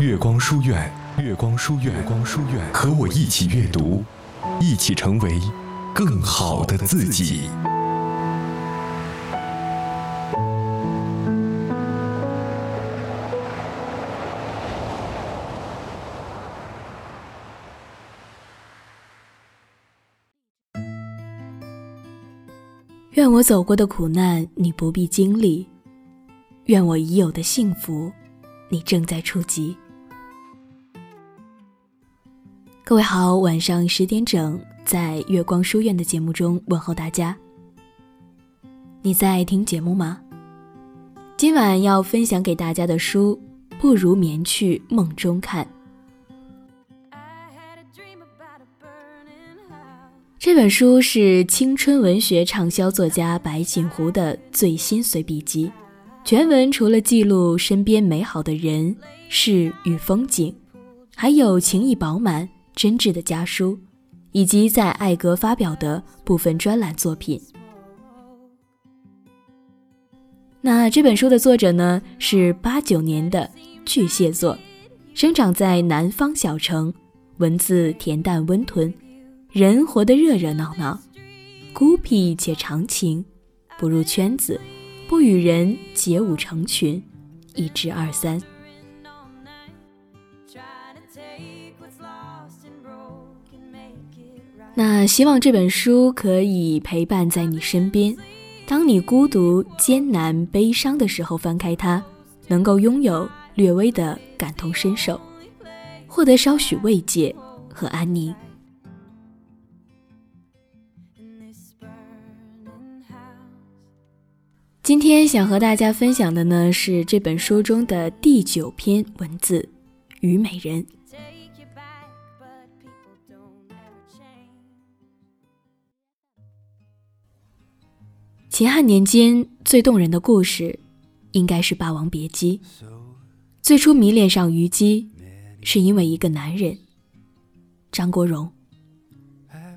月光书院，月光书院，月光书院，和我一起阅读，一起成为更好的自己。愿我走过的苦难，你不必经历；愿我已有的幸福，你正在触及。各位好，晚上十点整，在月光书院的节目中问候大家。你在听节目吗？今晚要分享给大家的书，不如眠去梦中看。这本书是青春文学畅销作家白锦湖的最新随笔集，全文除了记录身边美好的人事与风景，还有情意饱满、真挚的家书，以及在艾格发表的部分专栏作品。那这本书的作者呢，是八九年的巨蟹座，生长在南方小城，文字恬淡温吞。人活得热热闹闹，孤僻且长情，不入圈子，不与人结舞成群，一知二三。那希望这本书可以陪伴在你身边，当你孤独、艰难、悲伤的时候，翻开它，能够拥有略微的感同身受，获得少许慰藉和安宁。今天想和大家分享的呢是这本书中的第九篇文字《虞美人》。秦汉年间最动人的故事，应该是《霸王别姬》。最初迷恋上虞姬，是因为一个男人——张国荣。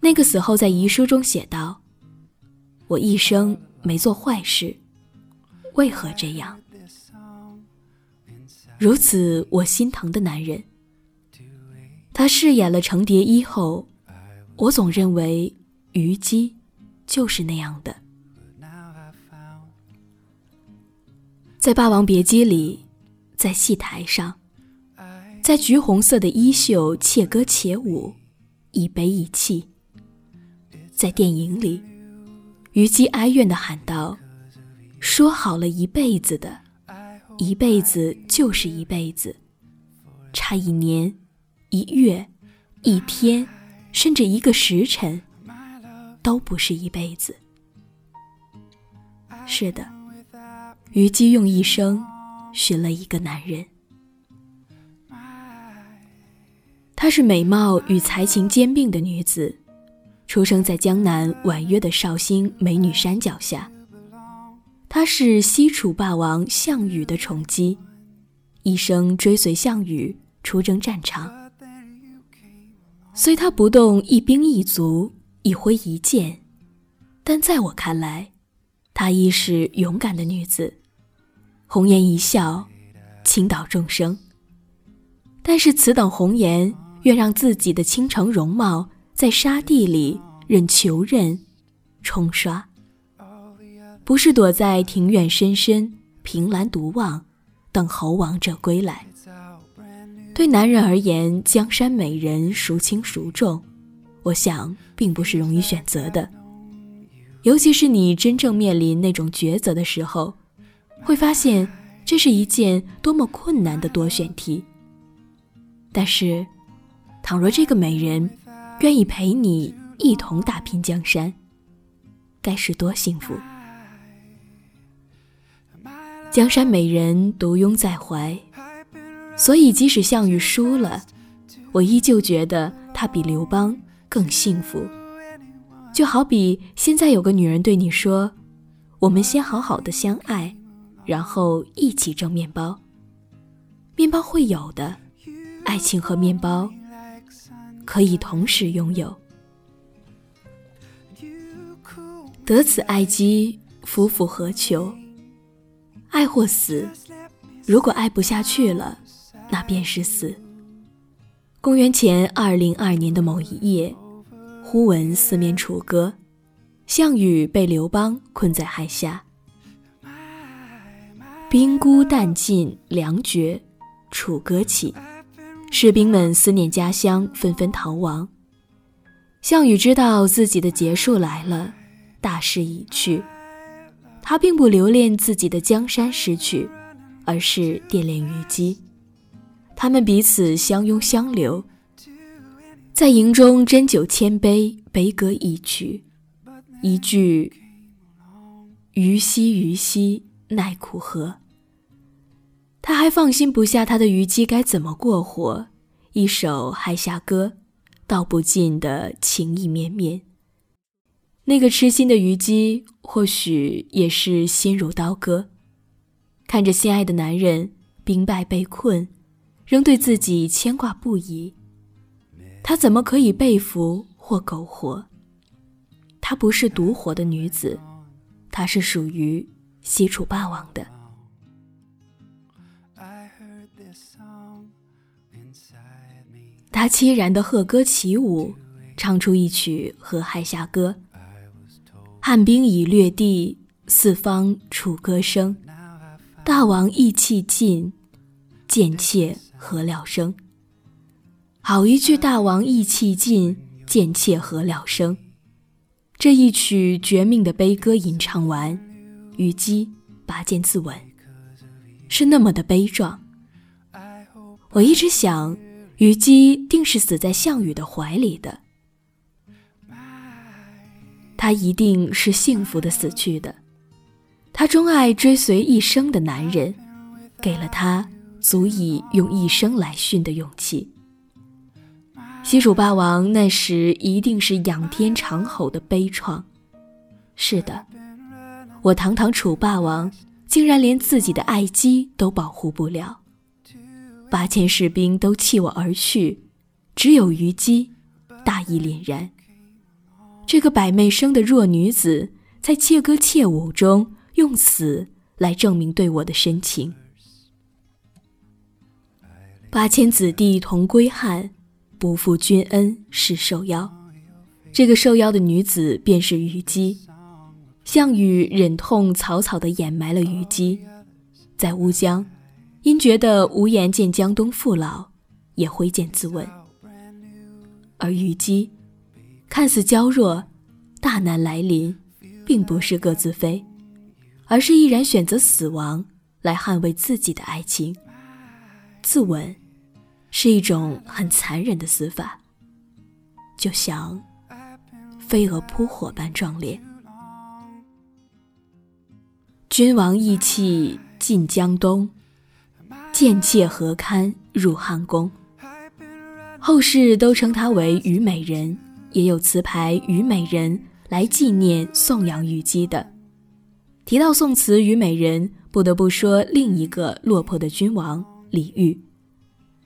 那个死后在遗书中写道：“我一生没做坏事。”为何这样？如此我心疼的男人，他饰演了程蝶衣后，我总认为虞姬就是那样的。在《霸王别姬》里，在戏台上，在橘红色的衣袖且歌且舞，一悲一泣。在电影里，虞姬哀怨的喊道。说好了一辈子的，一辈子就是一辈子，差一年、一月、一天，甚至一个时辰，都不是一辈子。是的，虞姬用一生寻了一个男人，她是美貌与才情兼并的女子，出生在江南婉约的绍兴美女山脚下。她是西楚霸王项羽的宠姬，一生追随项羽出征战场。虽他不动一兵一卒，一挥一剑，但在我看来，她亦是勇敢的女子，红颜一笑，倾倒众生。但是此等红颜，愿让自己的倾城容貌在沙地里任球刃冲刷。不是躲在庭院深深凭栏独望，等候王者归来。对男人而言，江山美人孰轻孰重，我想并不是容易选择的。尤其是你真正面临那种抉择的时候，会发现这是一件多么困难的多选题。但是，倘若这个美人愿意陪你一同打拼江山，该是多幸福！江山美人独拥在怀，所以即使项羽输了，我依旧觉得他比刘邦更幸福。就好比现在有个女人对你说：“我们先好好的相爱，然后一起蒸面包。面包会有的，爱情和面包可以同时拥有。得此爱姬，夫复何求？”爱或死，如果爱不下去了，那便是死。公元前二零二年的某一夜，忽闻四面楚歌，项羽被刘邦困在海下，兵孤弹尽粮绝，楚歌起，士兵们思念家乡，纷纷逃亡。项羽知道自己的结束来了，大势已去，他并不留恋自己的江山失去，而是惦念虞姬。他们彼此相拥相留，在营中斟酒千杯，悲歌一曲，一句“虞兮虞兮，奈苦何”。他还放心不下他的虞姬该怎么过活，一首《垓下歌》，道不尽的情意绵绵。那个痴心的虞姬，或许也是心如刀割，看着心爱的男人兵败被困。仍对自己牵挂不已，她怎么可以被俘或苟活？她不是独活的女子，她是属于西楚霸王的。他凄然的和歌起舞，唱出一曲《河海下歌》。汉兵已掠地，四方楚歌声。大王意气尽，贱妾。何了生？好一句“大王意气尽，贱妾何了生”。这一曲绝命的悲歌吟唱完，虞姬拔剑自刎，是那么的悲壮。我一直想，虞姬定是死在项羽的怀里的，他一定是幸福的死去的。他钟爱追随一生的男人，给了他。足以用一生来殉的勇气。西楚霸王那时一定是仰天长吼的悲怆。是的，我堂堂楚霸王，竟然连自己的爱姬都保护不了，八千士兵都弃我而去，只有虞姬大义凛然。这个百媚生的弱女子，在切歌切舞中用死来证明对我的深情。八千子弟同归汉，不负君恩是受邀。这个受邀的女子便是虞姬。项羽忍痛草草地掩埋了虞姬，在乌江，因觉得无颜见江东父老，也挥剑自刎。而虞姬，看似娇弱，大难来临，并不是各自飞，而是毅然选择死亡来捍卫自己的爱情，自刎。是一种很残忍的死法，就像飞蛾扑火般壮烈。君王意气尽江东，贱妾何堪入汉宫？后世都称她为虞美人，也有词牌《虞美人》来纪念颂扬虞姬的。提到宋词虞美人，不得不说另一个落魄的君王李煜。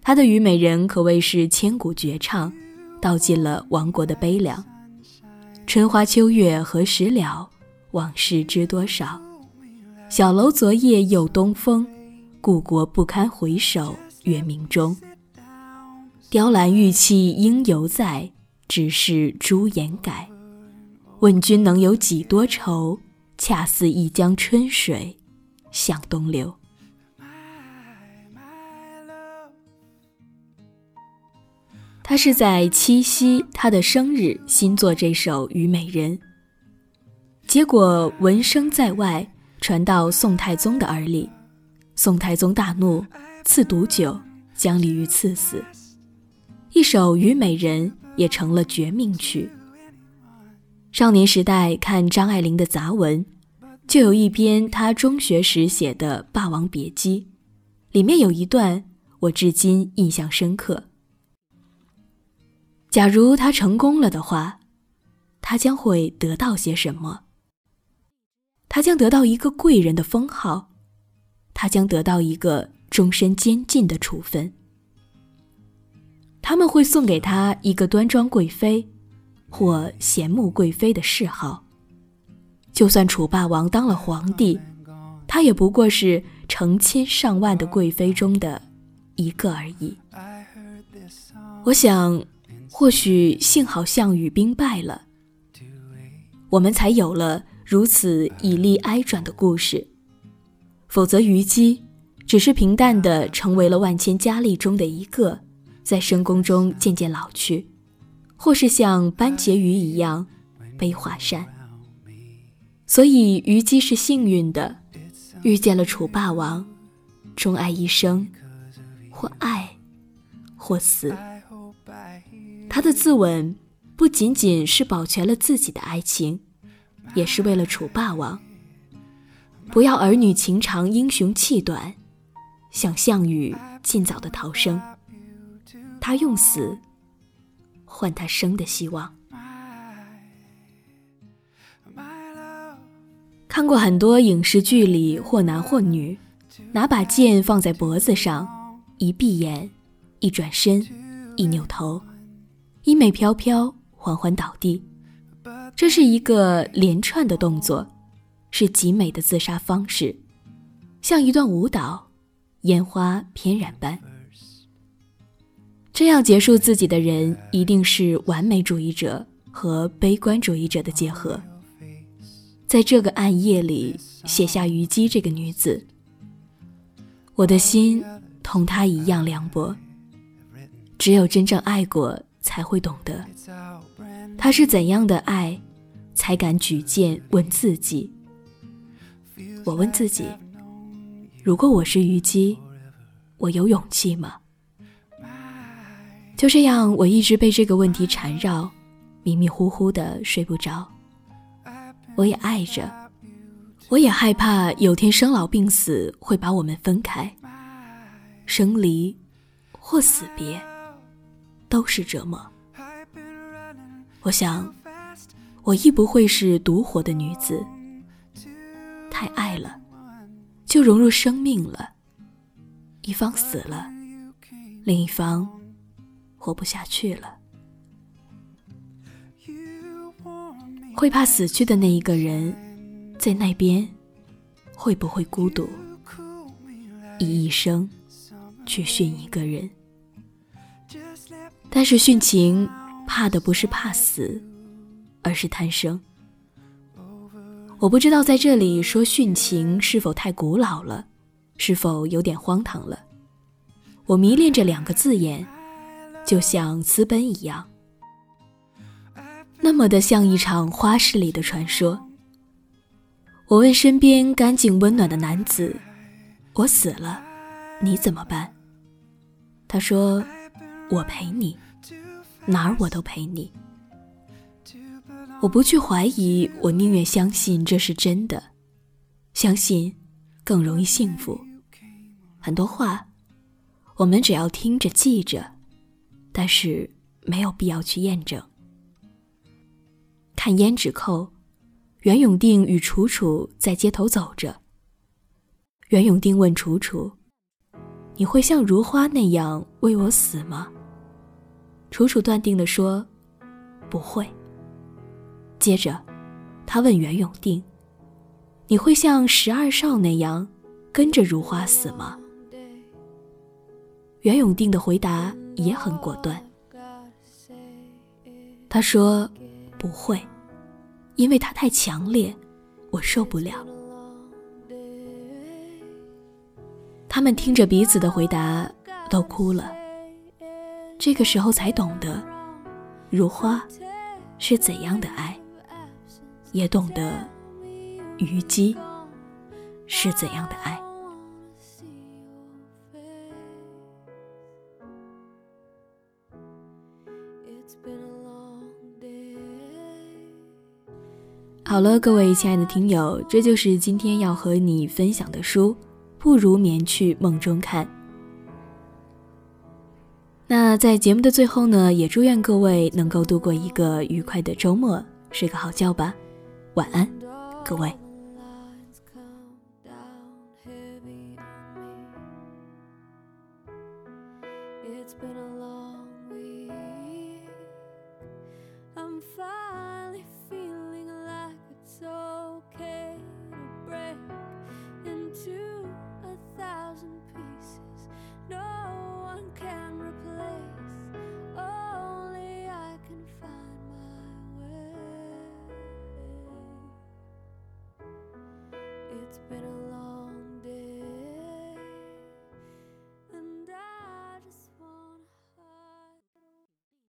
他的《虞美人》可谓是千古绝唱，道尽了亡国的悲凉。春花秋月何时了？往事知多少？小楼昨夜又东风，故国不堪回首月明中。雕栏玉砌应犹在，只是朱颜改。问君能有几多愁？恰似一江春水向东流。他是在七夕，他的生日，新作这首《虞美人》。结果闻声在外，传到宋太宗的耳里，宋太宗大怒，赐毒酒，将李煜赐死。一首《虞美人》也成了绝命曲。少年时代看张爱玲的杂文，就有一篇她中学时写的《霸王别姬》，里面有一段我至今印象深刻。假如他成功了的话，他将会得到些什么？他将得到一个贵人的封号，他将得到一个终身监禁的处分。他们会送给他一个端庄贵妃，或贤慕贵妃的谥号。就算楚霸王当了皇帝，他也不过是成千上万的贵妃中的一个而已。我想，或许幸好项羽兵败了，我们才有了如此以利哀转的故事。否则，虞姬只是平淡的成为了万千佳丽中的一个，在深宫中渐渐老去，或是像班婕妤一样悲华扇。所以，虞姬是幸运的，遇见了楚霸王，钟爱一生，或爱，或死。他的自刎不仅仅是保全了自己的爱情，也是为了楚霸王。不要儿女情长，英雄气短，想项羽尽早的逃生。他用死换他生的希望。看过很多影视剧里，或男或女，拿把剑放在脖子上，一闭眼，一转身，一扭头，衣袂飘飘，缓缓倒地。这是一个连串的动作。是极美的自杀方式，像一段舞蹈，烟花翩然般。这样结束自己的人，一定是完美主义者和悲观主义者的结合。在这个暗夜里写下虞姬这个女子，我的心同她一样凉薄。只有真正爱过，才会懂得，他是怎样的爱，才敢举剑问自己。我问自己：如果我是虞姬，我有勇气吗？就这样，我一直被这个问题缠绕，迷迷糊糊的睡不着。我也爱着，我也害怕有天生老病死会把我们分开。生离或死别，都是折磨。我想，我亦不会是独活的女子。太爱了，就融入生命了。一方死了，另一方活不下去了。会怕死去的那一个人，在那边会不会孤独？以一生去殉一个人。但是殉情，怕的不是怕死，而是贪生。我不知道在这里说殉情是否太古老了，是否有点荒唐了。我迷恋这两个字眼，就像私奔一样，那么的像一场花市里的传说。我问身边干净温暖的男子：“我死了，你怎么办？”他说：“我陪你，哪儿我都陪你。”我不去怀疑，我宁愿相信这是真的，相信更容易幸福。很多话，我们只要听着记着，但是没有必要去验证。看胭脂扣，袁永定与楚楚在街头走着。袁永定问楚楚：“你会像如花那样为我死吗？”楚楚断定地说：“不会。”接着，他问袁永定：“你会像十二少那样跟着如花死吗？”袁永定的回答也很果断。他说：“不会，因为他太强烈，我受不了。”他们听着彼此的回答，都哭了。这个时候才懂得，如花是怎样的爱。也懂得虞姬是怎样的爱。好了，各位亲爱的听友，这就是今天要和你分享的书，不如眠去梦中看。那在节目的最后呢，也祝愿各位能够度过一个愉快的周末，睡个好觉吧。晚安，各位。